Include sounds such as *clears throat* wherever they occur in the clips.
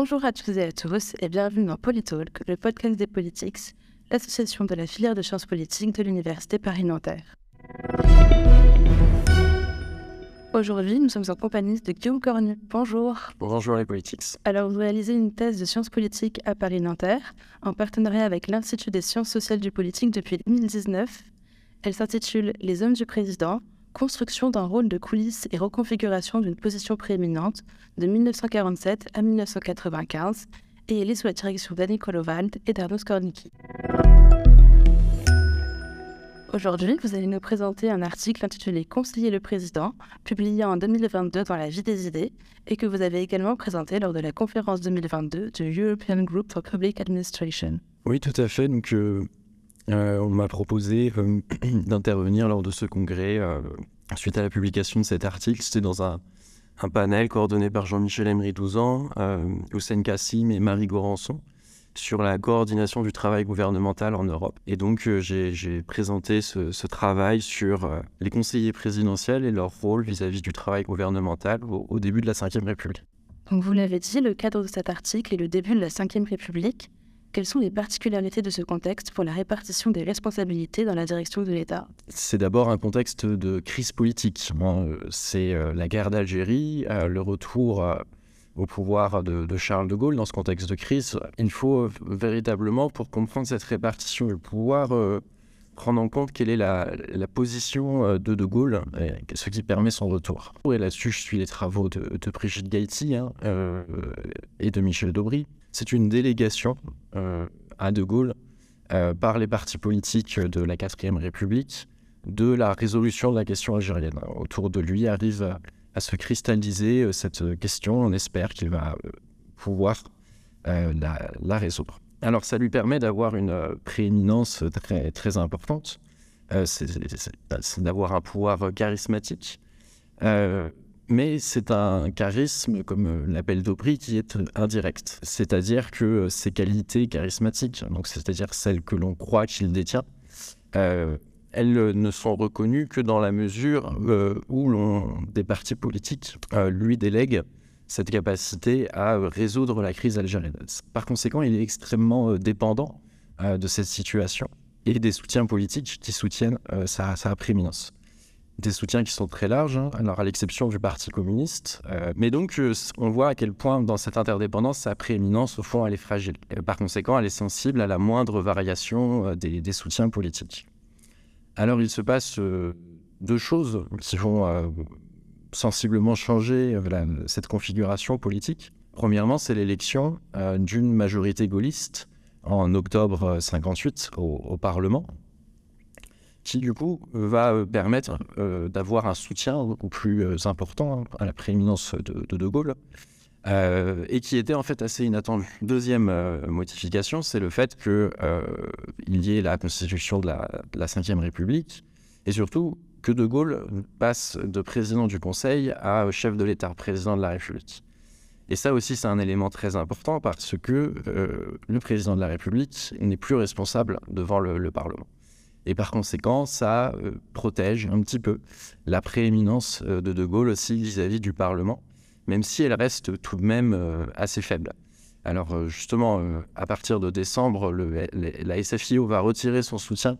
Bonjour à toutes et à tous et bienvenue dans Politalk, le podcast des Politics, l'association de la filière de sciences politiques de l'Université Paris-Nanterre. Aujourd'hui, nous sommes en compagnie de Guillaume Cornu. Bonjour. Bonjour les Politics. Alors, vous réalisez une thèse de sciences politiques à Paris-Nanterre en partenariat avec l'Institut des sciences sociales du politique depuis 2019. Elle s'intitule Les hommes du président, construction d'un rôle de coulisses et reconfiguration d'une position prééminente de 1947 à 1995 et elle est sous la direction d'Annie Kolovald et d'Arnaud Skornicki. Aujourd'hui, vous allez nous présenter un article intitulé Conseiller le président, publié en 2022 dans La Vie des idées, et que vous avez également présenté lors de la conférence 2022 du European Group for Public Administration. Oui, tout à fait. Donc, euh, on m'a proposé euh, *clears throat* d'intervenir lors de ce congrès suite à la publication de cet article. C'était dans un, panel coordonné par Jean-Michel Emery 12 ans, Hussein Kassim et Marie Gorançon sur la coordination du travail gouvernemental en Europe. Et donc, euh, j'ai présenté ce, travail sur euh, les conseillers présidentiels et leur rôle vis-à-vis du travail gouvernemental au, début de la Ve République. Donc, vous l'avez dit, le cadre de cet article est le début de la Ve République. Quelles sont les particularités de ce contexte pour la répartition des responsabilités dans la direction de l'État? C'est d'abord un contexte de crise politique. Euh, c'est la guerre d'Algérie, le retour au pouvoir de, Charles de Gaulle dans ce contexte de crise, il faut euh, véritablement, pour comprendre cette répartition du pouvoir, euh, prendre en compte quelle est la, position euh, de De Gaulle, ce qui permet son retour. Et là-dessus, je suis les travaux de, Brigitte Gaïti hein, et de Michel Daubry. C'est une délégation à De Gaulle par les partis politiques de la 4ème République de la résolution de la question algérienne. Autour de lui arrive à se cristalliser euh, cette question. On espère qu'il va euh, pouvoir euh, la, résoudre. Alors ça lui permet d'avoir une prééminence très, très importante, c'est d'avoir un pouvoir charismatique, mais c'est un charisme, comme l'appelle Daubry, qui est indirect. C'est-à-dire que ses qualités charismatiques, donc c'est-à-dire celles que l'on croit qu'il détient, elles ne sont reconnues que dans la mesure euh, où des partis politiques euh, lui délèguent cette capacité à résoudre la crise algérienne. Par conséquent, il est extrêmement euh, dépendant de cette situation et des soutiens politiques qui soutiennent sa, prééminence. Des soutiens qui sont très larges, hein, alors à l'exception du Parti communiste. mais donc, on voit à quel point, dans cette interdépendance, sa prééminence, au fond, elle est fragile. par conséquent, elle est sensible à la moindre variation des soutiens politiques. Alors il se passe euh, deux choses qui vont euh, sensiblement changer euh, cette configuration politique. Premièrement, c'est l'élection d'une majorité gaulliste en octobre 58 au, Parlement, qui du coup va permettre d'avoir un soutien beaucoup plus important à la prééminence de De, Gaulle. et qui était en fait assez inattendu. Deuxième modification, c'est le fait qu'il y ait la constitution de la, de la République et surtout que De Gaulle passe de président du Conseil à chef de l'État, président de la République. Et ça aussi, c'est un élément très important parce que euh, le président de la République n'est plus responsable devant le, Parlement. Et par conséquent, ça euh, protège un petit peu la prééminence euh, de De Gaulle aussi vis-à-vis du Parlement, même si elle reste tout de même assez faible. Alors justement, à partir de décembre, la SFIO va retirer son soutien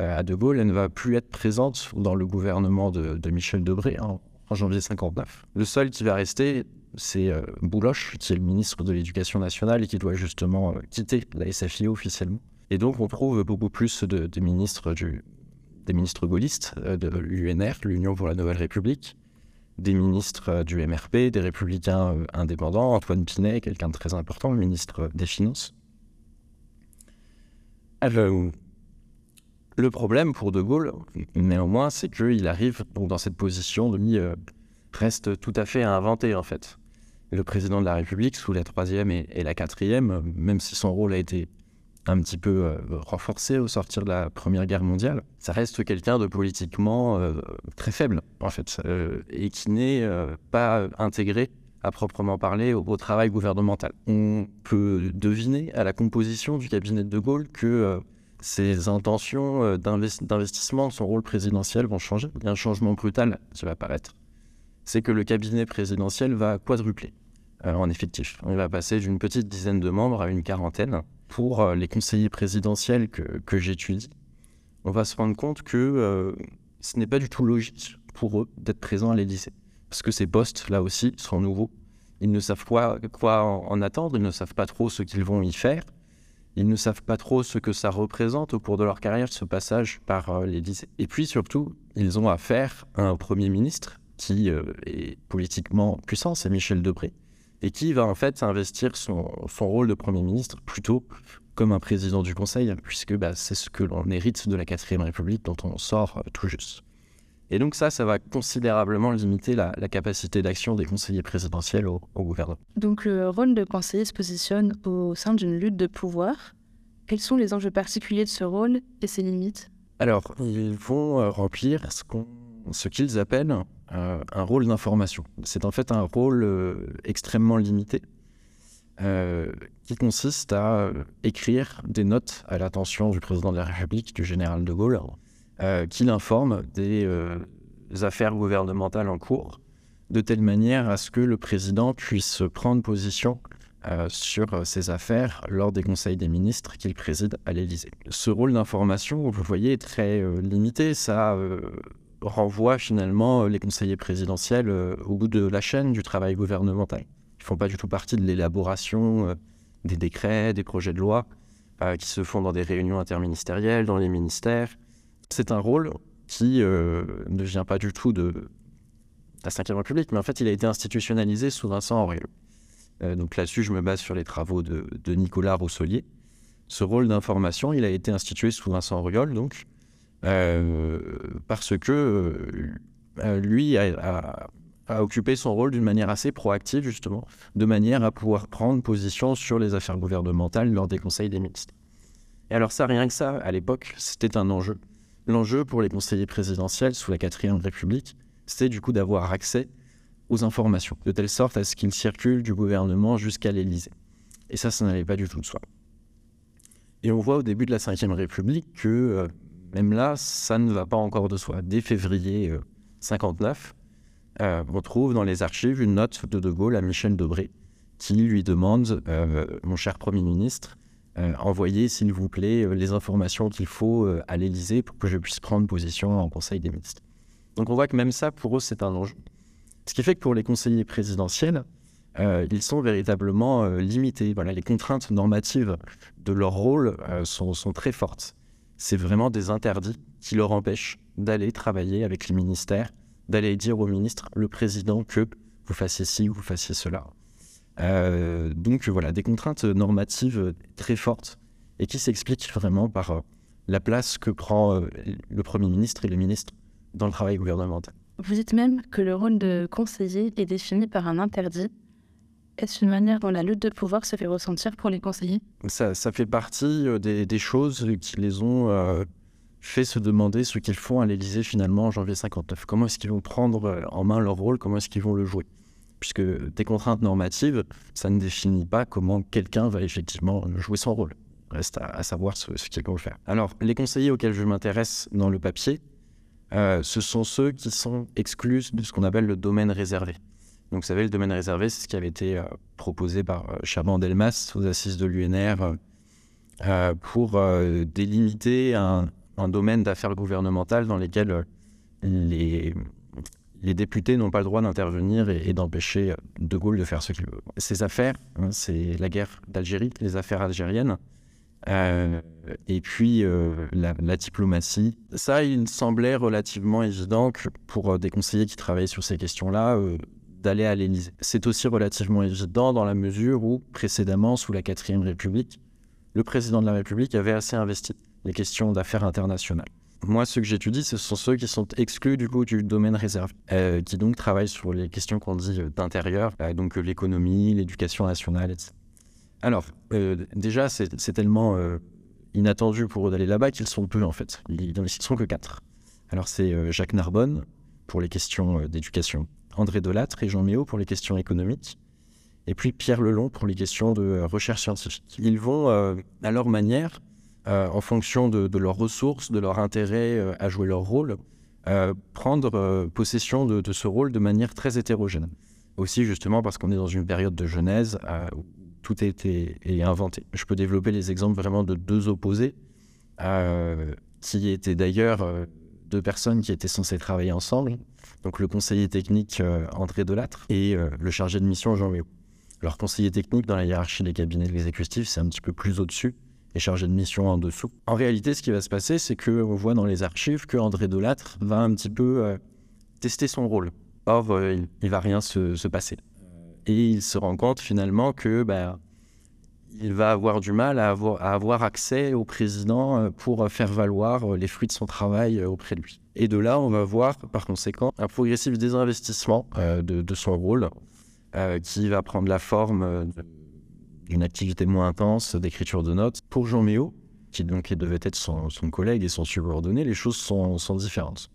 euh, à De Gaulle, elle ne va plus être présente dans le gouvernement de, Michel Debré en, janvier 59. Le seul qui va rester, c'est euh, Bouloche, qui est le ministre de l'Éducation nationale et qui doit justement euh, quitter la SFI officiellement. Et donc, on trouve beaucoup plus de, ministres des ministres gaullistes de l'UNR, l'Union pour la Nouvelle République, des ministres du MRP, des républicains indépendants, Antoine Pinet, quelqu'un de très important, ministre des Finances. Le problème pour De Gaulle, néanmoins, c'est qu'il arrive donc dans cette position de euh, reste tout à fait à inventer en fait. Le président de la République, sous la troisième et, la quatrième, même si son rôle a été un petit peu euh, renforcé au sortir de la Première Guerre mondiale, ça reste quelqu'un de politiquement euh, très faible en fait, et qui n'est pas intégré à proprement parler au, travail gouvernemental. On peut deviner à la composition du cabinet de Gaulle que ses intentions euh, d'investissement, son rôle présidentiel vont changer. Il y a un changement brutal qui va apparaître. C'est que le cabinet présidentiel va quadrupler. en effectif. On va passer d'une petite dizaine de membres à une quarantaine. Pour les conseillers présidentiels que, j'étudie, on va se rendre compte que ce n'est pas du tout logique pour eux d'être présents à l'Élysée. Parce que ces postes, là aussi, sont nouveaux. Ils ne savent pas quoi en attendre, ils ne savent pas trop ce qu'ils vont y faire. Ils ne savent pas trop ce que ça représente au cours de leur carrière, ce passage par euh, l'Élysée. Et puis surtout, ils ont affaire à un Premier ministre qui euh, est politiquement puissant, c'est Michel Debré, et qui va en fait investir son, son, rôle de Premier ministre plutôt comme un président du Conseil, puisque bah, c'est ce que l'on hérite de la quatrième République dont on sort euh, tout juste. Et donc ça, ça va considérablement limiter la, capacité d'action des conseillers présidentiels au, gouvernement. Donc le rôle de conseiller se positionne au sein d'une lutte de pouvoir. Quels sont les enjeux particuliers de ce rôle et ses limites? Alors, ils vont euh, remplir ce qu'ils appellent euh, un rôle d'information. C'est en fait un rôle euh, extrêmement limité qui consiste à écrire des notes à l'attention du président de la République, du général de Gaulle, euh, qu'il informe des euh, affaires gouvernementales en cours, de telle manière à ce que le président puisse prendre position euh, sur ces affaires lors des conseils des ministres qu'il préside à l'Élysée. Ce rôle d'information, vous voyez, est très limité. Ça renvoie finalement les conseillers présidentiels au bout de la chaîne du travail gouvernemental. Ils ne font pas du tout partie de l'élaboration des décrets, des projets de loi qui se font dans des réunions interministérielles, dans les ministères. C'est un rôle qui euh, ne vient pas du tout de la Ve République, mais en fait, il a été institutionnalisé sous Vincent Auriol. Euh, donc là-dessus, je me base sur les travaux de, Nicolas Rousselier. Ce rôle d'information, il a été institué sous Vincent Auriol, donc, euh, parce que lui a, occupé son rôle d'une manière assez proactive, justement, de manière à pouvoir prendre position sur les affaires gouvernementales lors des conseils des ministres. Et alors ça, rien que ça, à l'époque, c'était un enjeu. L'enjeu pour les conseillers présidentiels sous la quatrième République, c'est du coup d'avoir accès aux informations, de telle sorte à ce qu'ils circulent du gouvernement jusqu'à l'Élysée. Et ça, ça n'allait pas du tout de soi. Et on voit au début de la Ve République que euh, même là, ça ne va pas encore de soi. Dès février 59, euh, euh, on trouve dans les archives une note de De Gaulle à Michel Debré qui lui demande, mon cher Premier ministre, euh, envoyez, s'il vous plaît, euh, les informations qu'il faut euh, à l'Élysée pour que je puisse prendre position en Conseil des ministres. Donc on voit que même ça, pour eux, c'est un enjeu. Ce qui fait que pour les conseillers présidentiels, ils sont véritablement limités. Les contraintes normatives de leur rôle sont, très fortes. C'est vraiment des interdits qui leur empêchent d'aller travailler avec les ministères, d'aller dire au ministre, le président, que vous fassiez ci, vous fassiez cela. Euh, donc voilà, des contraintes normatives très fortes et qui s'expliquent vraiment par euh, la place que prend euh, le Premier ministre et les ministres dans le travail gouvernemental. Vous dites même que le rôle de conseiller est défini par un interdit. Est-ce une manière dont la lutte de pouvoir se fait ressentir pour les conseillers? Ça, fait partie des, choses qui les ont fait se demander ce qu'ils font à l'Élysée finalement en janvier 59. Comment est-ce qu'ils vont prendre en main leur rôle? Comment est-ce qu'ils vont le jouer? Puisque des contraintes normatives, ça ne définit pas comment quelqu'un va effectivement jouer son rôle. Reste à, savoir ce, ce qu'il va faire. Alors, les conseillers auxquels je m'intéresse dans le papier, euh, ce sont ceux qui sont exclus de ce qu'on appelle le domaine réservé. Donc, vous savez, le domaine réservé, c'est ce qui avait été euh, proposé par euh, Chaban Delmas aux assises de l'UNR pour délimiter un, domaine d'affaires gouvernementales dans lesquels les, députés n'ont pas le droit d'intervenir et, d'empêcher euh, De Gaulle de faire ce qu'il veut. Ces affaires, hein, c'est la guerre d'Algérie, les affaires algériennes, euh, et puis euh, la, diplomatie. Ça, il semblait relativement évident que pour des conseillers qui travaillaient sur ces questions-là, d'aller à l'Élysée. C'est aussi relativement évident dans la mesure où, précédemment, sous la quatrième République, le président de la République avait assez investi les questions d'affaires internationales. Moi, ceux que j'étudie, ce sont ceux qui sont exclus du coup du domaine réservé, euh, qui donc travaillent sur les questions qu'on dit euh, d'intérieur, euh, donc l'économie, l'éducation nationale, etc. Alors, déjà, c'est tellement inattendu pour eux d'aller là-bas qu'ils sont peu en fait. Ils ne sont que quatre. Alors, c'est Jacques Narbonne pour les questions d'éducation, André Delattre et Jean Méot pour les questions économiques, et puis Pierre Lelon pour les questions de recherche scientifique. Ils vont, à leur manière, euh, en fonction de, leurs ressources, de leur intérêt euh, à jouer leur rôle, euh, prendre possession de, ce rôle de manière très hétérogène. aussi justement parce qu'on est dans une période de genèse où tout a été inventé. Je peux développer les exemples vraiment de deux opposés, qui étaient d'ailleurs deux personnes qui étaient censées travailler ensemble, donc le conseiller technique André Delattre et le chargé de mission Jean Méo. Alors conseiller technique dans la hiérarchie des cabinets exécutifs, c'est un petit peu plus au-dessus et chargé de mission en dessous. En réalité, ce qui va se passer, c'est qu'on voit dans les archives que André Delattre va un petit peu euh, tester son rôle. Or, euh, il, ne va rien se, passer. Et il se rend compte finalement que bah, il va avoir du mal à avoir, accès au président euh, pour faire valoir les fruits de son travail auprès de lui. Et de là, on va voir par conséquent un progressif désinvestissement de, de, son rôle qui va prendre la forme d'une activité moins intense d'écriture de notes. Pour Jean Méo, qui donc devait être son, collègue et son subordonné, les choses sont, différentes.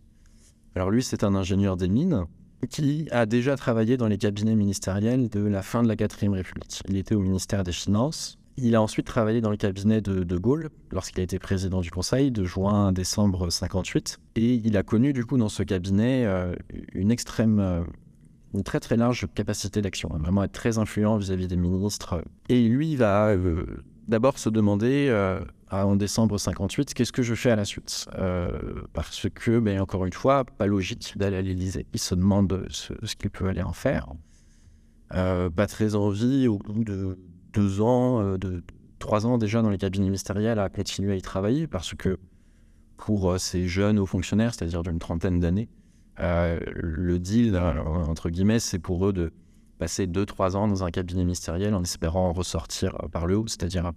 Alors lui, c'est un ingénieur des mines qui a déjà travaillé dans les cabinets ministériels de la fin de la 4ème République. Il était au ministère des Finances. Il a ensuite travaillé dans le cabinet de De Gaulle lorsqu'il a été président du Conseil de juin à décembre 58. Et il a connu du coup dans ce cabinet euh, une extrême euh, une très très large capacité d'action, hein, vraiment être très influent vis-à-vis des ministres. Et lui va euh, d'abord se demander en décembre 58 qu'est-ce que je fais à la suite? Parce que, ben, encore une fois, pas logique d'aller à l'Élysée. Il se demande ce, qu'il peut aller en faire. pas très envie, au bout de deux ans, de trois ans déjà dans les cabinets ministériels, à continuer à y travailler parce que pour ces jeunes hauts fonctionnaires, c'est-à-dire d'une trentaine d'années, euh, le deal, entre guillemets, c'est pour eux de passer 2-3 ans dans un cabinet ministériel en espérant ressortir par le haut, c'est-à-dire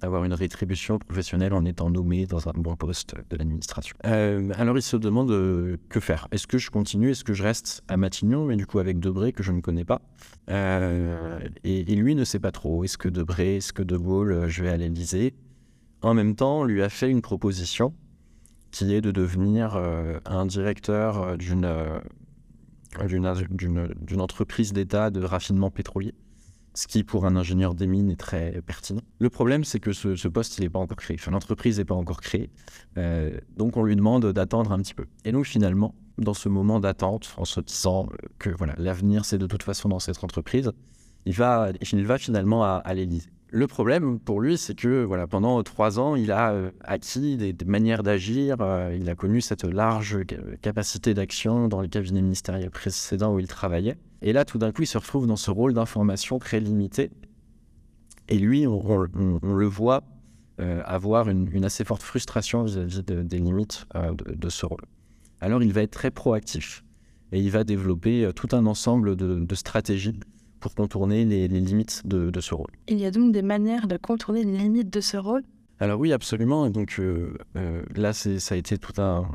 avoir une rétribution professionnelle en étant nommé dans un bon poste de l'administration. Euh, alors il se demande euh, que faire? Est-ce que je continue? Est-ce que je reste à Matignon, mais du coup avec Debré que je ne connais pas? Et, lui ne sait pas trop. Est-ce que Debré, est-ce que De Gaulle, je vais à l'Élysée? En même temps, on lui a fait une proposition qui est de devenir euh, un directeur euh, d'une d'une entreprise d'État de raffinement pétrolier, ce qui pour un ingénieur des mines est très pertinent. Le problème, c'est que ce, poste, il n'est pas encore créé, enfin l'entreprise n'est pas encore créée, euh, donc on lui demande d'attendre un petit peu. Et donc finalement, dans ce moment d'attente, en se disant que voilà, l'avenir c'est de toute façon dans cette entreprise, il va, il va finalement à, à l'Élysée. Le problème pour lui, c'est que voilà, pendant trois ans, il a euh, acquis des, manières d'agir, euh, il a connu cette large capacité d'action dans les cabinets ministériels précédents où il travaillait. Et là, tout d'un coup, il se retrouve dans ce rôle d'information très limité. Et lui, on, le voit euh, avoir une, assez forte frustration vis-à-vis des limites de, ce rôle. Alors, il va être très proactif et il va développer tout un ensemble de stratégies pour contourner les, limites de, ce rôle. Il y a donc des manières de contourner les limites de ce rôle? Alors oui, absolument. Et donc euh, euh, là, ça a été tout un,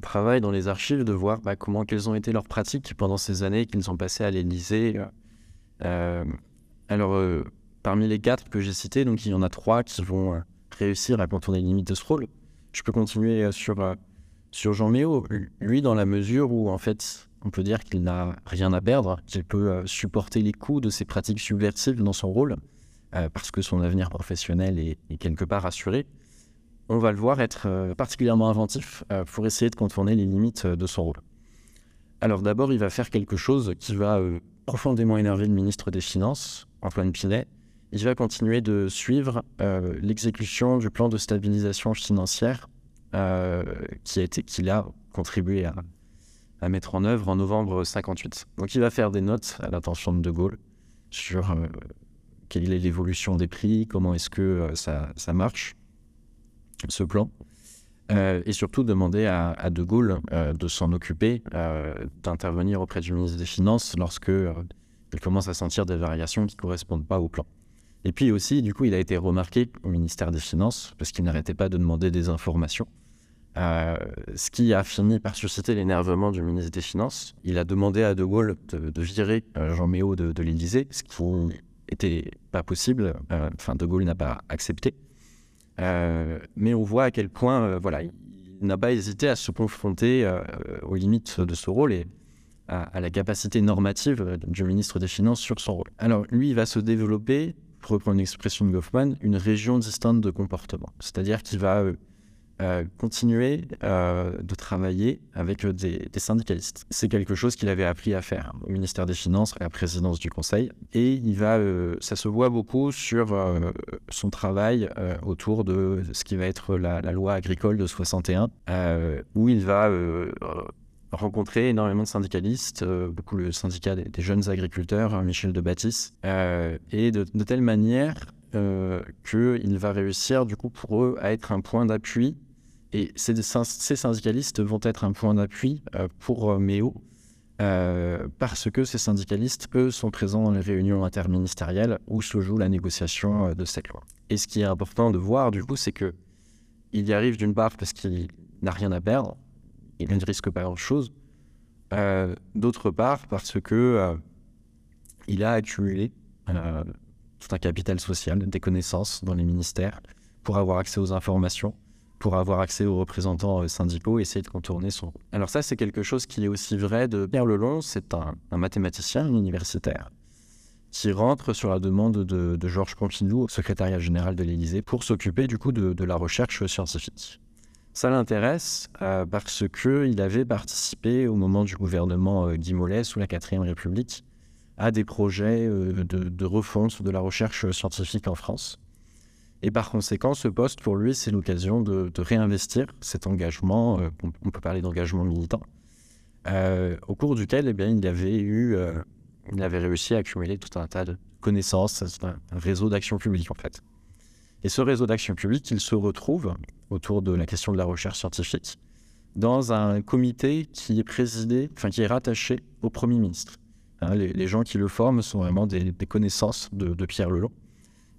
travail dans les archives de voir bah, comment quelles ont été leurs pratiques pendant ces années qu'ils ont passées à l'Élysée. Euh, alors, parmi les quatre que j'ai cités, donc il y en a trois qui vont réussir à contourner les limites de ce rôle. Je peux continuer sur, sur Jean Méo. Lui, dans la mesure où, en fait, on peut dire qu'il n'a rien à perdre, qu'il peut euh, supporter les coups de ses pratiques subversives dans son rôle, euh, parce que son avenir professionnel est, quelque part assuré. On va le voir être euh, particulièrement inventif pour essayer de contourner les limites de son rôle. Alors d'abord, il va faire quelque chose qui va profondément énerver le ministre des Finances, Antoine Pinet. Il va continuer de suivre l'exécution du plan de stabilisation financière qui a qu'il contribué à, mettre en œuvre en novembre 58. Donc il va faire des notes à l'attention de De Gaulle sur euh, quelle est l'évolution des prix, comment est-ce que euh, ça, marche, ce plan. Euh, et surtout demander à, De Gaulle de s'en occuper, d'intervenir auprès du ministre des Finances lorsque il commence à sentir des variations qui ne correspondent pas au plan. Et puis aussi, du coup, il a été remarqué au ministère des Finances parce qu'il n'arrêtait pas de demander des informations. Euh, ce qui a fini par susciter l'énervement du ministre des Finances. Il a demandé à De Gaulle de, virer euh, Jean Méo de, l'Élysée, ce qui n'était pas possible. Euh, enfin, De Gaulle n'a pas accepté. Mais on voit à quel point, voilà, il n'a pas hésité à se confronter aux limites de ce rôle et à, la capacité normative du ministre des Finances sur son rôle. Alors, lui, il va se développer, pour reprendre l'expression de Goffman, une région distincte de comportement. C'est-à-dire qu'il va euh, continuer euh, de travailler avec des, syndicalistes. C'est quelque chose qu'il avait appris à faire au ministère des Finances, à la présidence du Conseil. Et il va, euh, ça se voit beaucoup sur son travail autour de ce qui va être la, loi agricole de 61, où il va rencontrer énormément de syndicalistes, beaucoup le syndicat des, jeunes agriculteurs, Michel de Baptiste, et de, de, telle manière euh, qu'il va réussir, du coup, pour eux, à être un point d'appui. Et ces, syndicalistes vont être un point d'appui euh, pour euh, Méo, parce que ces syndicalistes, eux, sont présents dans les réunions interministérielles où se joue la négociation de cette loi. Et ce qui est important de voir, du coup, c'est que il y arrive d'une part parce qu'il n'a rien à perdre, il ne risque pas grand-chose, d'autre part parce que il a accumulé tout un capital social, des connaissances dans les ministères pour avoir accès aux informations, pour avoir accès aux représentants euh, syndicaux essayer de contourner son. Alors ça, c'est quelque chose qui est aussi vrai de Pierre Lelon, c'est un, mathématicien universitaire qui rentre sur la demande de, Georges Pompidou, secrétariat général de l'Élysée, pour s'occuper du coup de, la recherche scientifique. Ça l'intéresse euh, parce qu'il avait participé au moment du gouvernement euh, Guy Mollet sous la 4 République à des projets euh, de, refonte de la recherche scientifique en France. Et par conséquent, ce poste, pour lui, c'est l'occasion de, réinvestir cet engagement, euh, on, peut parler d'engagement militant, euh, au cours duquel eh bien, il, avait eu, il avait réussi à accumuler tout un tas de connaissances, un, réseau d'action publique en fait. Et ce réseau d'action publique, il se retrouve autour de la question de la recherche scientifique dans un comité qui est présidé, enfin qui est rattaché au Premier ministre. Hein, les, gens qui le forment sont vraiment des, connaissances de, Pierre Lelon.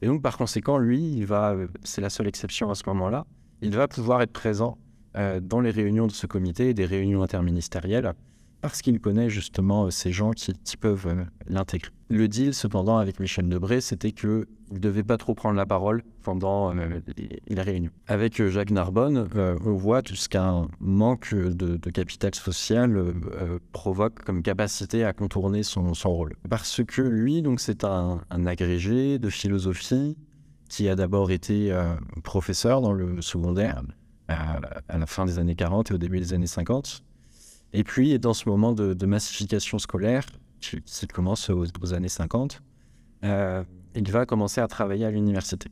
Et donc, par conséquent, lui, il va, c'est la seule exception à ce moment-là, il va pouvoir être présent euh, dans les réunions de ce comité, des réunions interministérielles, parce qu'il connaît justement euh, ces gens qui, peuvent euh, l'intégrer. Le deal, cependant, avec Michel Debré, c'était qu'il ne devait pas trop prendre la parole pendant euh, les, réunions. Avec Jacques Narbonne, on voit tout ce qu'un manque de, capital social provoque comme capacité à contourner son, rôle. Parce que lui, donc, c'est un, agrégé de philosophie qui a d'abord été professeur dans le secondaire à la fin des années 40 et au début des années 50 et puis, dans ce moment de, massification scolaire, qui, commence aux, années 50, euh, il va commencer à travailler à l'université.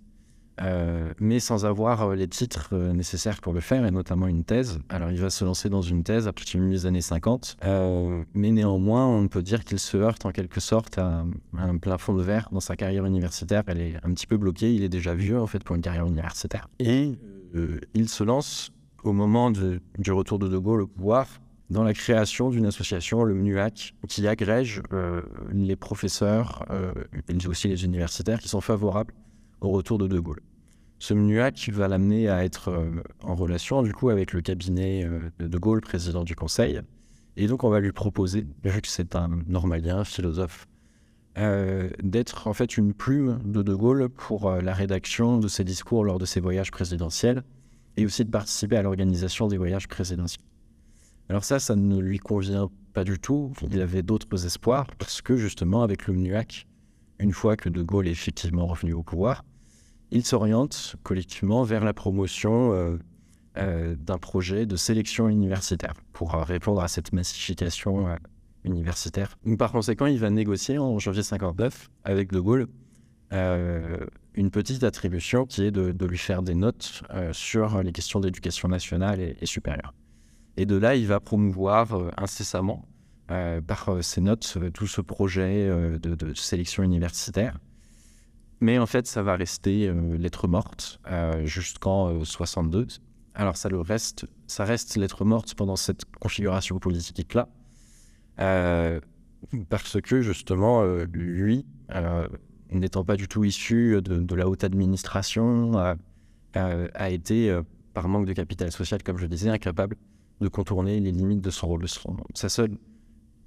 Euh, mais sans avoir euh, les titres nécessaires pour le faire, et notamment une thèse. Alors il va se lancer dans une thèse à partir des années 50, mais néanmoins on peut dire qu'il se heurte en quelque sorte à, un plein fond de verre dans sa carrière universitaire. Elle est un petit peu bloquée, il est déjà vieux en fait pour une carrière universitaire. Et il se lance au moment du retour de De Gaulle au pouvoir dans la création d'une association, le MNUAC, qui agrège euh, les professeurs euh, et aussi les universitaires qui sont favorables au retour de De Gaulle. Ce MNUAC va l'amener à être euh, en relation du coup avec le cabinet de De Gaulle, président du Conseil. Et donc on va lui proposer, vu que c'est un normalien, philosophe, d'être en fait une plume de De Gaulle pour la rédaction de ses discours lors de ses voyages présidentiels et aussi de participer à l'organisation des voyages présidentiels. Alors ça, ça ne lui convient pas du tout. Il avait d'autres espoirs parce que justement, avec le MNUAC, une fois que De Gaulle est effectivement revenu au pouvoir, il s'oriente collectivement vers la promotion euh, euh, d'un projet de sélection universitaire pour euh, répondre à cette massification universitaire. par conséquent, il va négocier en janvier 59 avec De Gaulle une petite attribution qui est de, lui faire des notes sur les questions d'éducation nationale et supérieure. Et de là, il va promouvoir euh, incessamment euh, par euh, ses notes tout ce projet de, sélection universitaire. Mais en fait, ça va rester lettre morte jusqu'en 62. Alors ça le reste, ça reste lettre morte pendant cette configuration politique-là, parce que justement, lui, n'étant pas du tout issu de, la haute administration, a été, par manque de capital social, comme je disais, incapable de contourner les limites de son rôle. sa seule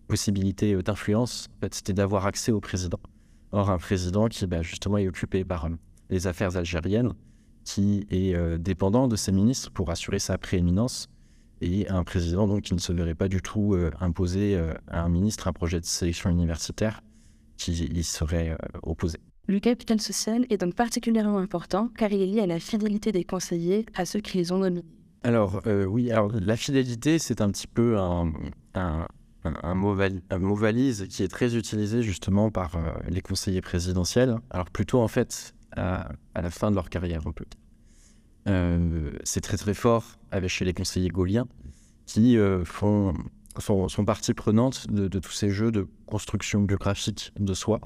possibilité euh, d'influence, c'était d'avoir accès au président. Or, un président qui, bah, justement, est occupé par euh, les affaires algériennes, qui est euh, dépendant de ses ministres pour assurer sa prééminence, et un président donc qui ne se verrait pas du tout imposer à un ministre un projet de sélection universitaire qui y serait opposé. Le capital social est donc particulièrement important car il est lié à la fidélité des conseillers à ceux qui les ont nommés. Alors oui, alors la fidélité, c'est un petit peu un, un, mot, valise qui est très utilisé justement par les conseillers présidentiels. Alors plutôt en fait à, la fin de leur carrière, on peut c'est très très fort avec chez les conseillers gauliens qui font sont, partie prenante de, tous ces jeux de construction biographique de soi,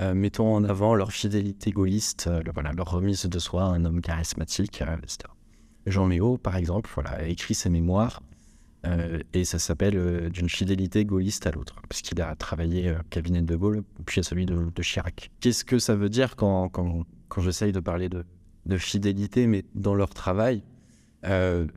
euh, mettant en avant leur fidélité gaulliste, euh, leur remise de soi, un homme charismatique, euh, etc. Jean Méo, par exemple, voilà, a écrit ses mémoires et ça s'appelle D'une fidélité gaulliste à l'autre, puisqu'il a travaillé au cabinet de Gaulle, puis à celui de, Chirac. Qu'est-ce que ça veut dire quand, quand, quand j'essaye de parler de, de, fidélité, mais dans leur travail Il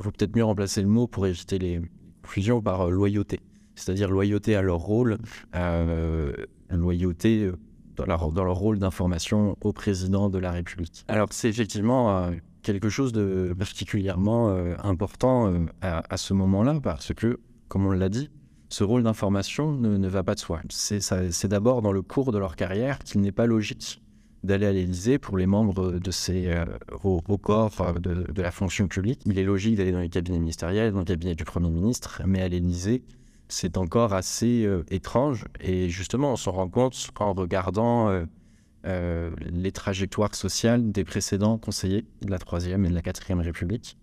faut peut-être mieux remplacer le mot pour éviter les, fusion par euh, loyauté, c'est-à-dire loyauté à leur rôle, euh, loyauté euh, dans leur rôle d'information au président de la République. Alors c'est effectivement quelque chose de particulièrement important à, ce moment-là, parce que, comme on l'a dit, ce rôle d'information ne, va pas de soi. C'est d'abord dans le cours de leur carrière qu'il n'est pas logique d'aller à l'Élysée pour les membres de ces euh, hauts, corps euh, de, la fonction publique. Il est logique d'aller dans les cabinets ministériels, dans le cabinet du Premier ministre, mais à l'Élysée, c'est encore assez euh, étrange. Et justement, on s'en rend compte en regardant les trajectoires sociales des précédents conseillers de la Troisième et de la Quatrième République.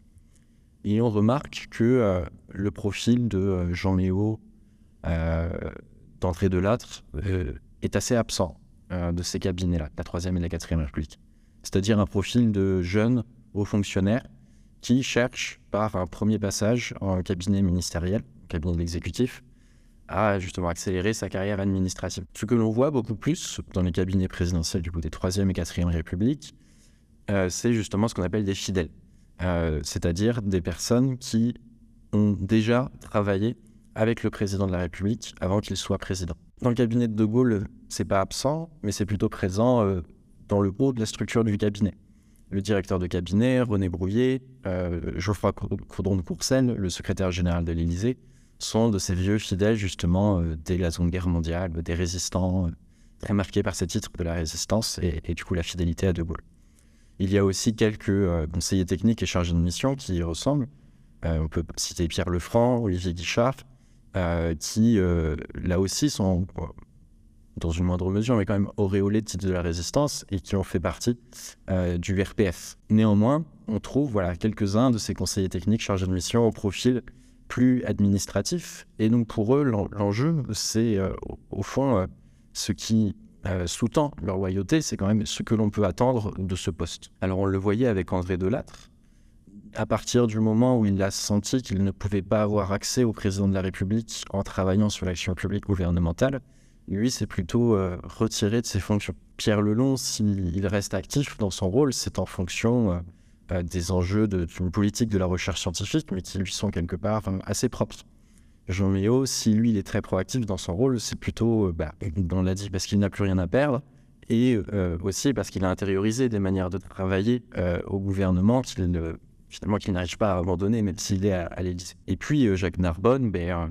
Et on remarque que le profil de Jean Léo d'entrée de l'âtre est assez absent euh, de ces cabinets-là, la troisième et la quatrième République. C'est-à-dire un profil de jeunes hauts fonctionnaires qui cherchent par un premier passage en cabinet ministériel, cabinet de l'exécutif, à justement accélérer sa carrière administrative. Ce que l'on voit beaucoup plus dans les cabinets présidentiels du coup des troisième et quatrième République, euh, c'est justement ce qu'on appelle des fidèles, euh, c'est-à-dire des personnes qui ont déjà travaillé avec le président de la République avant qu'il soit président. Dans le cabinet de De Gaulle, c'est pas absent, mais c'est plutôt présent euh, dans le haut de la structure du cabinet. Le directeur de cabinet, René Brouillet, Geoffroy Coudron de Courcelles, le secrétaire général de l'Élysée, sont de ces vieux fidèles justement euh, dès la Seconde Guerre mondiale, des résistants très marqués par ces titres de la résistance et, du coup la fidélité à De Gaulle. Il y a aussi quelques conseillers techniques et chargés de mission qui y ressemblent. on peut citer Pierre Lefranc, Olivier Guichard, euh, qui, euh, là aussi, sont, dans une moindre mesure, mais quand même auréolés de titres de la résistance et qui ont fait partie euh, du RPF. Néanmoins, on trouve voilà, quelques-uns de ces conseillers techniques chargés de mission au profil plus administratif. Et donc, pour eux, l'enjeu, c'est au fond ce qui sous-tend leur loyauté, c'est quand même ce que l'on peut attendre de ce poste. Alors, on le voyait avec André Delattre, à partir du moment où il a senti qu'il ne pouvait pas avoir accès au président de la République en travaillant sur l'action publique gouvernementale, lui s'est plutôt euh, retiré de ses fonctions. Pierre Lelon, s'il reste actif dans son rôle, c'est en fonction euh, euh, des enjeux d'une politique de la recherche scientifique, mais qui lui sont quelque part assez propres. Jean Méo, si lui il est très proactif dans son rôle, c'est plutôt, bah, on l'a dit, parce qu'il n'a plus rien à perdre, et aussi parce qu'il a intériorisé des manières de travailler au gouvernement qu'il finalement qu'il n'arrive pas à abandonner, même s'il est à, l'Élysée. Et puis euh, Jacques Narbonne, ben, euh,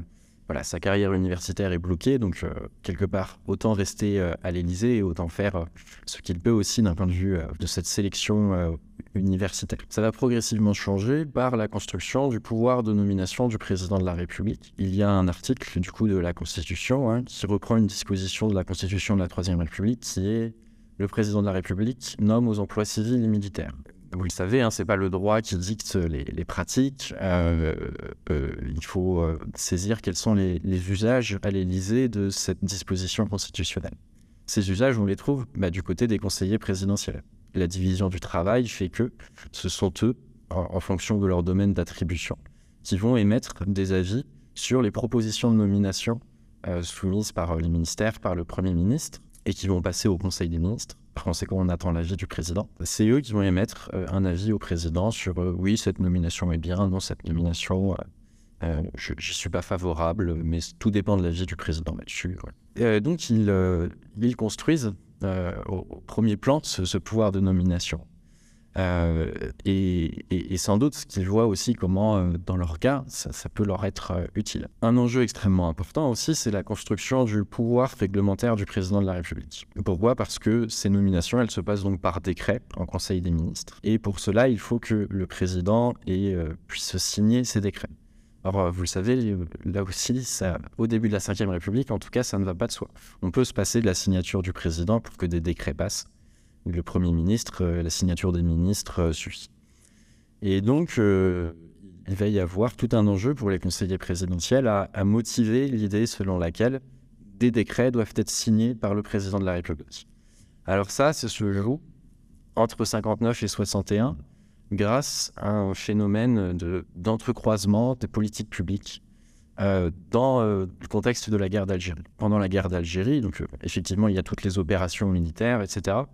voilà, sa carrière universitaire est bloquée, donc euh, quelque part, autant rester à l'Élysée et autant faire ce qu'il peut aussi d'un point de vue de cette sélection universitaire. Ça va progressivement changer par la construction du pouvoir de nomination du président de la République. Il y a un article du coup de la Constitution hein, qui reprend une disposition de la Constitution de la Troisième République qui est le président de la République nomme aux emplois civils et militaires vous le savez, hein, ce n'est pas le droit qui dicte les, pratiques. Euh, euh, il faut euh, saisir quels sont les, usages à l'Élysée de cette disposition constitutionnelle. Ces usages, on les trouve bah, du côté des conseillers présidentiels. La division du travail fait que ce sont eux, en, fonction de leur domaine d'attribution, qui vont émettre des avis sur les propositions de nomination soumises par les ministères, par le Premier ministre, et qui vont passer au Conseil des ministres par conséquent, on attend l'avis du président. C'est eux qui vont émettre euh, un avis au président sur euh, oui, cette nomination est bien, non, cette nomination, euh, je n'y suis pas favorable, mais tout dépend de l'avis du président là-dessus. donc, ils, construisent au, premier plan ce, pouvoir de nomination. Euh, et, sans doute qu'ils voient aussi comment, euh, dans leur cas, ça, peut leur être euh, utile. Un enjeu extrêmement important aussi, c'est la construction du pouvoir réglementaire du président de la République. Pourquoi? Parce que ces nominations, elles se passent donc par décret en Conseil des ministres. Et pour cela, il faut que le président puisse signer ces décrets. Alors, vous le savez, là aussi, au début de la Ve République, en tout cas, ça ne va pas de soi. On peut se passer de la signature du président pour que des décrets passent le Premier ministre, euh, la signature des ministres euh, suffit. Et donc, euh, il va y avoir tout un enjeu pour les conseillers présidentiels à, motiver l'idée selon laquelle des décrets doivent être signés par le président de la République. Alors ça, c'est ce jour entre 59 et 61 grâce à un phénomène d'entrecroisement des politiques publiques dans le contexte de la guerre d'Algérie. Pendant la guerre d'Algérie, donc effectivement, il y a toutes les opérations militaires, etc.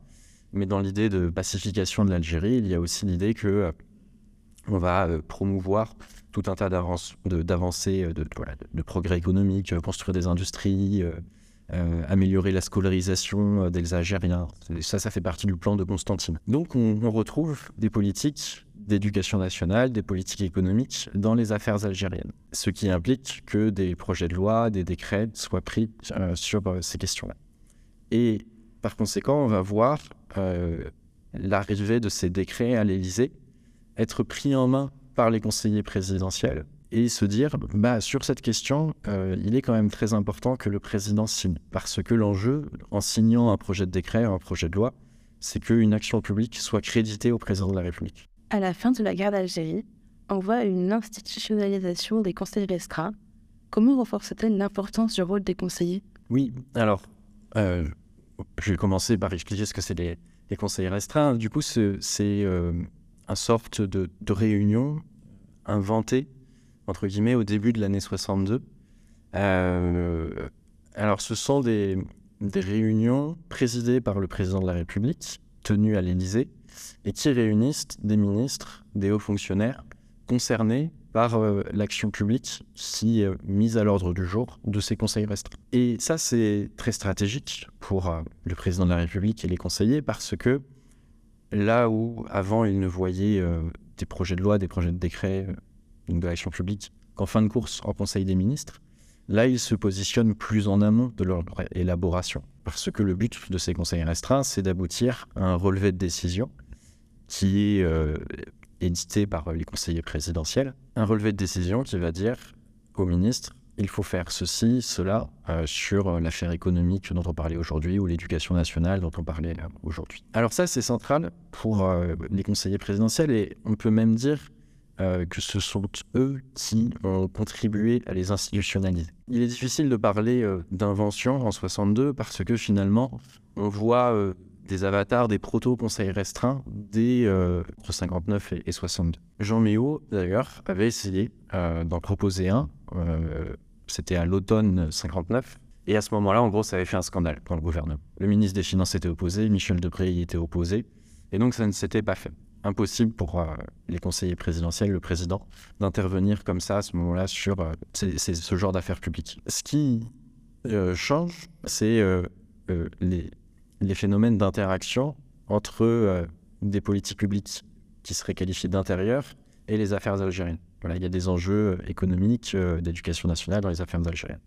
Mais dans l'idée de pacification de l'Algérie, il y a aussi l'idée que euh, on va euh, promouvoir tout un tas d'avancées, de, de, de, progrès économiques, euh, construire des industries, améliorer la scolarisation des Algériens. Ça, ça fait partie du plan de Constantine. Donc, on, retrouve des politiques d'éducation nationale, des politiques économiques dans les affaires algériennes. Ce qui implique que des projets de loi, des décrets soient pris sur ces questions-là. Et par conséquent, on va voir euh, l'arrivée de ces décrets à l'Élysée être pris en main par les conseillers présidentiels et se dire, bah, sur cette question, euh, il est quand même très important que le président signe. Parce que l'enjeu, en signant un projet de décret, un projet de loi, c'est qu'une action publique soit créditée au président de la République. À la fin de la guerre d'Algérie, on voit une institutionnalisation des conseils restreints. Comment renforce-t-elle l'importance du rôle des conseillers? Oui, alors, euh, je vais commencer par expliquer ce que c'est les, conseils restreints. Du coup, c'est euh, une sorte de, réunion inventée, entre guillemets, au début de l'année 62. Euh, alors, ce sont des, réunions présidées par le président de la République, tenues à l'Élysée, et qui réunissent des ministres, des hauts fonctionnaires concernés par euh, l'action publique qui est mise à l'ordre du jour de ces conseils restreints. Et ça, c'est très stratégique pour euh, le président de la République et les conseillers parce que là où avant ils ne voyaient euh, des projets de loi, des projets de décret, de l'action publique qu'en fin de course en Conseil des ministres, là ils se positionnent plus en amont de leur élaboration. Parce que le but de ces conseils restreints, c'est d'aboutir à un relevé de décision qui est édité par les conseillers présidentiels, un relevé de décision qui va dire au ministre il faut faire ceci, cela euh, sur euh, l'affaire économique dont on parlait aujourd'hui ou l'éducation nationale dont on parlait euh, aujourd'hui. Alors ça, c'est central pour les conseillers présidentiels et on peut même dire que ce sont eux qui ont contribué à les institutionnaliser. Il est difficile de parler d'invention en 62 parce que finalement, on voit des avatars, des proto-conseils restreints dès euh, entre 59 et, 62. Jean Méo, d'ailleurs, avait essayé euh, d'en proposer un. Euh, c'était à l'automne 59. Et à ce moment-là, en gros, ça avait fait un scandale dans le gouvernement. Le ministre des Finances était opposé, Michel Debré y était opposé. Et donc, ça ne s'était pas fait. Impossible pour les conseillers présidentiels, le président, d'intervenir comme ça à ce moment-là sur ce genre d'affaires publiques. Ce qui change, c'est les, les phénomènes d'interaction entre euh, des politiques publiques qui seraient qualifiées d'intérieur et les affaires algériennes. Voilà, il y a des enjeux économiques, euh, d'éducation nationale dans les affaires algériennes.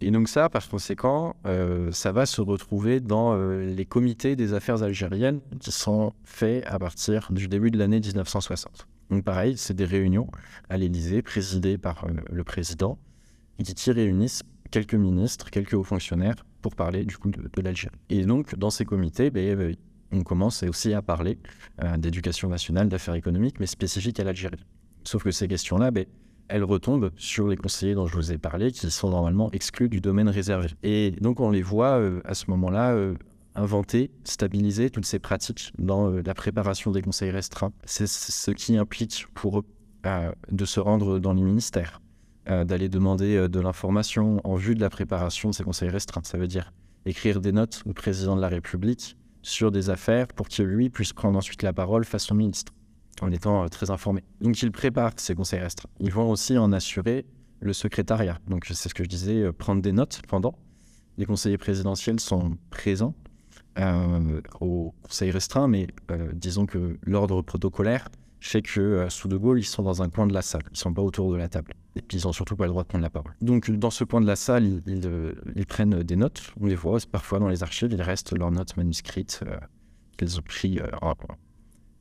Et donc ça, par conséquent, euh, ça va se retrouver dans les comités des affaires algériennes qui sont faits à partir du début de l'année 1960. Donc pareil, c'est des réunions à l'Élysée présidées par le président qui réunissent quelques ministres, quelques hauts fonctionnaires pour parler du coup de, l'Algérie. Et donc, dans ces comités, ben, euh, on commence aussi à parler euh, d'éducation nationale, d'affaires économiques, mais spécifiques à l'Algérie. Sauf que ces questions-là, ben, elles retombent sur les conseillers dont je vous ai parlé, qui sont normalement exclus du domaine réservé. Et donc, on les voit euh, à ce moment-là inventer, stabiliser toutes ces pratiques dans la préparation des conseils restreints. C'est ce qui implique pour eux de se rendre dans les ministères, euh, d'aller demander euh, de l'information en vue de la préparation de ces conseils restreints. Ça veut dire écrire des notes au président de la République sur des affaires pour qu'il, lui, puisse prendre ensuite la parole face au ministre, en étant euh, très informé. Donc, il prépare ces conseils restreints. Ils vont aussi en assurer le secrétariat. Donc, c'est ce que je disais, prendre des notes pendant. Les conseillers présidentiels sont présents au conseil restreint, mais disons que l'ordre protocolaire fait que sous De Gaulle, ils sont dans un coin de la salle, ils sont pas autour de la table. Et puis ils n'ont surtout pas le droit de prendre la parole. Donc dans ce coin de la salle, ils, prennent des notes, on les voit, parfois dans les archives, il reste leurs notes manuscrites qu'ils ont pris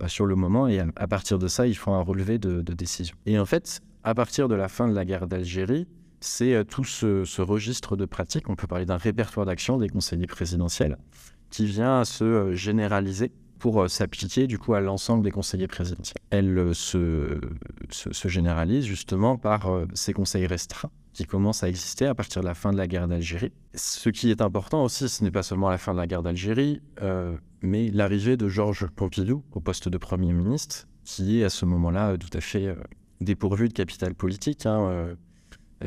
sur le moment, et à, partir de ça, ils font un relevé de, de décision. Et en fait, à partir de la fin de la guerre d'Algérie, c'est euh, tout ce, registre de pratiques, on peut parler d'un répertoire d'action des conseillers présidentiels, qui vient se euh, généraliser pour euh, s'appliquer du coup à l'ensemble des conseillers présidentiels. Elle se, généralise justement par ces conseils restreints qui commencent à exister à partir de la fin de la guerre d'Algérie. Ce qui est important aussi, ce n'est pas seulement la fin de la guerre d'Algérie, mais l'arrivée de Georges Pompidou au poste de Premier ministre, qui est à ce moment-là tout à fait dépourvu de capital politique. Hein,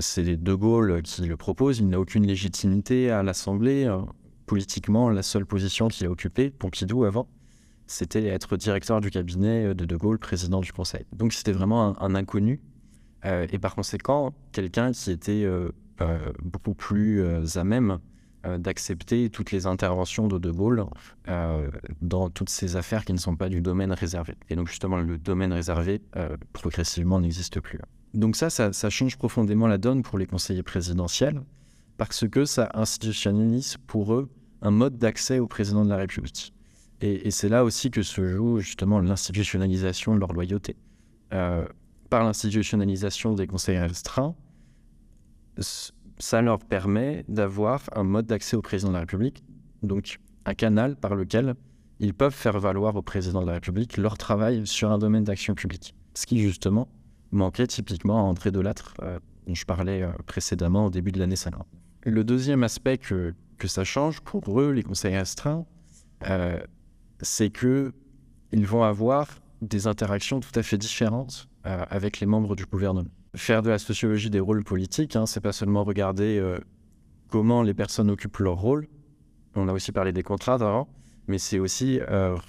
c'est De Gaulle qui le propose. Il n'a aucune légitimité à l'Assemblée. Euh, politiquement, la seule position qu'il a occupée, Pompidou avant, c'était être directeur du cabinet de De Gaulle, président du Conseil. Donc c'était vraiment un, inconnu. Euh, et par conséquent, quelqu'un qui était euh, beaucoup plus à même d'accepter toutes les interventions de De Gaulle dans toutes ces affaires qui ne sont pas du domaine réservé. Et donc justement, le domaine réservé, progressivement, n'existe plus. Donc ça, ça, change profondément la donne pour les conseillers présidentiels, parce que ça institutionnalise pour eux un mode d'accès au président de la République. Et, c'est là aussi que se joue justement l'institutionnalisation de leur loyauté. Euh, par l'institutionnalisation des conseillers restreints, ça leur permet d'avoir un mode d'accès au président de la République, donc un canal par lequel ils peuvent faire valoir au président de la République leur travail sur un domaine d'action publique. Ce qui justement manquait typiquement à André Delattre, euh, dont je parlais euh, précédemment au début de l'année 50. Le deuxième aspect que, que ça change pour eux, les conseils restreints, euh, c'est que ils vont avoir des interactions tout à fait différentes avec les membres du gouvernement. Faire de la sociologie des rôles politiques, hein, c'est pas seulement regarder comment les personnes occupent leur rôle. On a aussi parlé des contrats avant, mais c'est aussi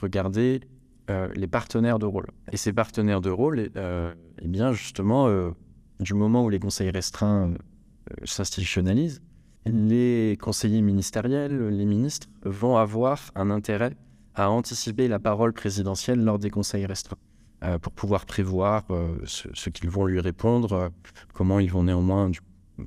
regarder euh, les partenaires de rôle. Et ces partenaires de rôle, euh, eh bien justement, euh, du moment où les conseils restreints s'institutionnalisent, les conseillers ministériels, les ministres, vont avoir un intérêt à anticiper la parole présidentielle lors des conseils restreints, pour pouvoir prévoir ce, qu'ils vont lui répondre, comment ils vont néanmoins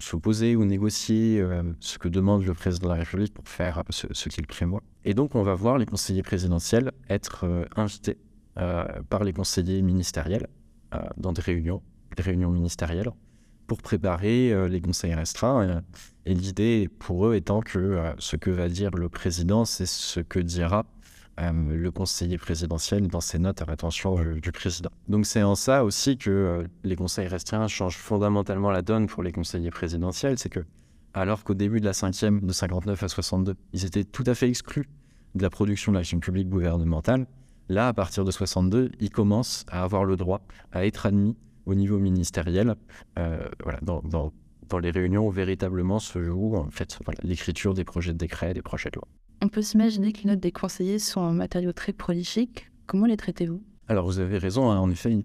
s'opposer ou négocier ce que demande le président de la République pour faire ce, qu'il prévoit. Et donc, on va voir les conseillers présidentiels être euh, invités euh, par les conseillers ministériels euh, dans des réunions, des réunions ministérielles, pour préparer les conseils restreints. et l'idée pour eux étant que ce que va dire le président, c'est ce que dira le conseiller présidentiel dans ses notes à l'attention du président. Donc c'est en ça aussi que les conseils restreints changent fondamentalement la donne pour les conseillers présidentiels, c'est que alors qu'au début de la cinquième, de 59 à 62, ils étaient tout à fait exclus de la production de l'action publique gouvernementale. Là, à partir de 62, ils commencent à avoir le droit à être admis au niveau ministériel, euh, voilà, dans, les réunions où véritablement se joue en fait l'écriture des projets de décret, des projets de loi. On peut s'imaginer que les notes des conseillers sont un matériau très prolifique. Comment les traitez-vous? Alors vous avez raison, hein. en effet, ils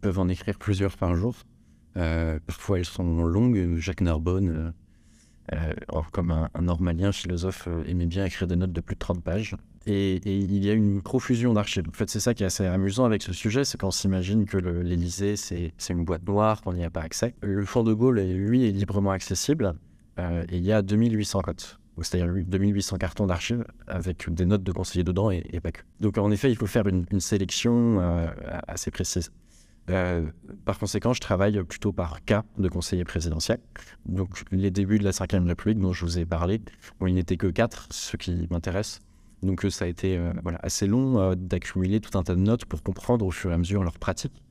peuvent en écrire plusieurs par jour. Euh, parfois elles sont longues. Jacques Narbonne euh, euh, comme un, normalien philosophe aimait bien écrire des notes de plus de 30 pages. Et, il y a une profusion d'archives. En fait, c'est ça qui est assez amusant avec ce sujet, c'est qu'on s'imagine que l'Élysée, c'est une boîte noire, qu'on n'y a pas accès. Le fond de Gaulle, lui, est librement accessible. Et il y a 2800 cotes c'est-à-dire 2800 cartons d'archives avec des notes de conseillers dedans et, pas que. Donc en effet, il faut faire une, sélection assez précise. Euh, par conséquent, je travaille plutôt par cas de conseiller présidentiel. Donc, les débuts de la Ve République dont je vous ai parlé, bon, il n'était que quatre, ce qui m'intéresse. Donc, euh, ça a été euh, voilà, assez long d'accumuler tout un tas de notes pour comprendre au fur et à mesure leurs pratiques.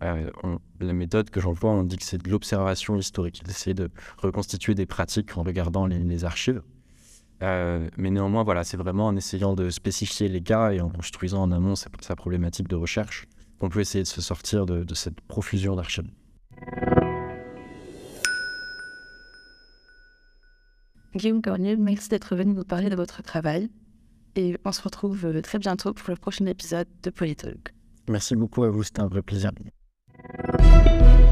La méthode que j'emploie, on dit que c'est de l'observation historique, d'essayer de reconstituer des pratiques en regardant les, archives. mais néanmoins, voilà, c'est vraiment en essayant de spécifier les cas et en construisant en amont sa problématique de recherche on peut essayer de se sortir de, cette profusion d'archives. Guillaume Cornier, merci d'être venu nous parler de votre travail. Et on se retrouve euh, très bientôt pour le prochain épisode de Polytalk. Merci beaucoup à vous, c'était un vrai plaisir. thank you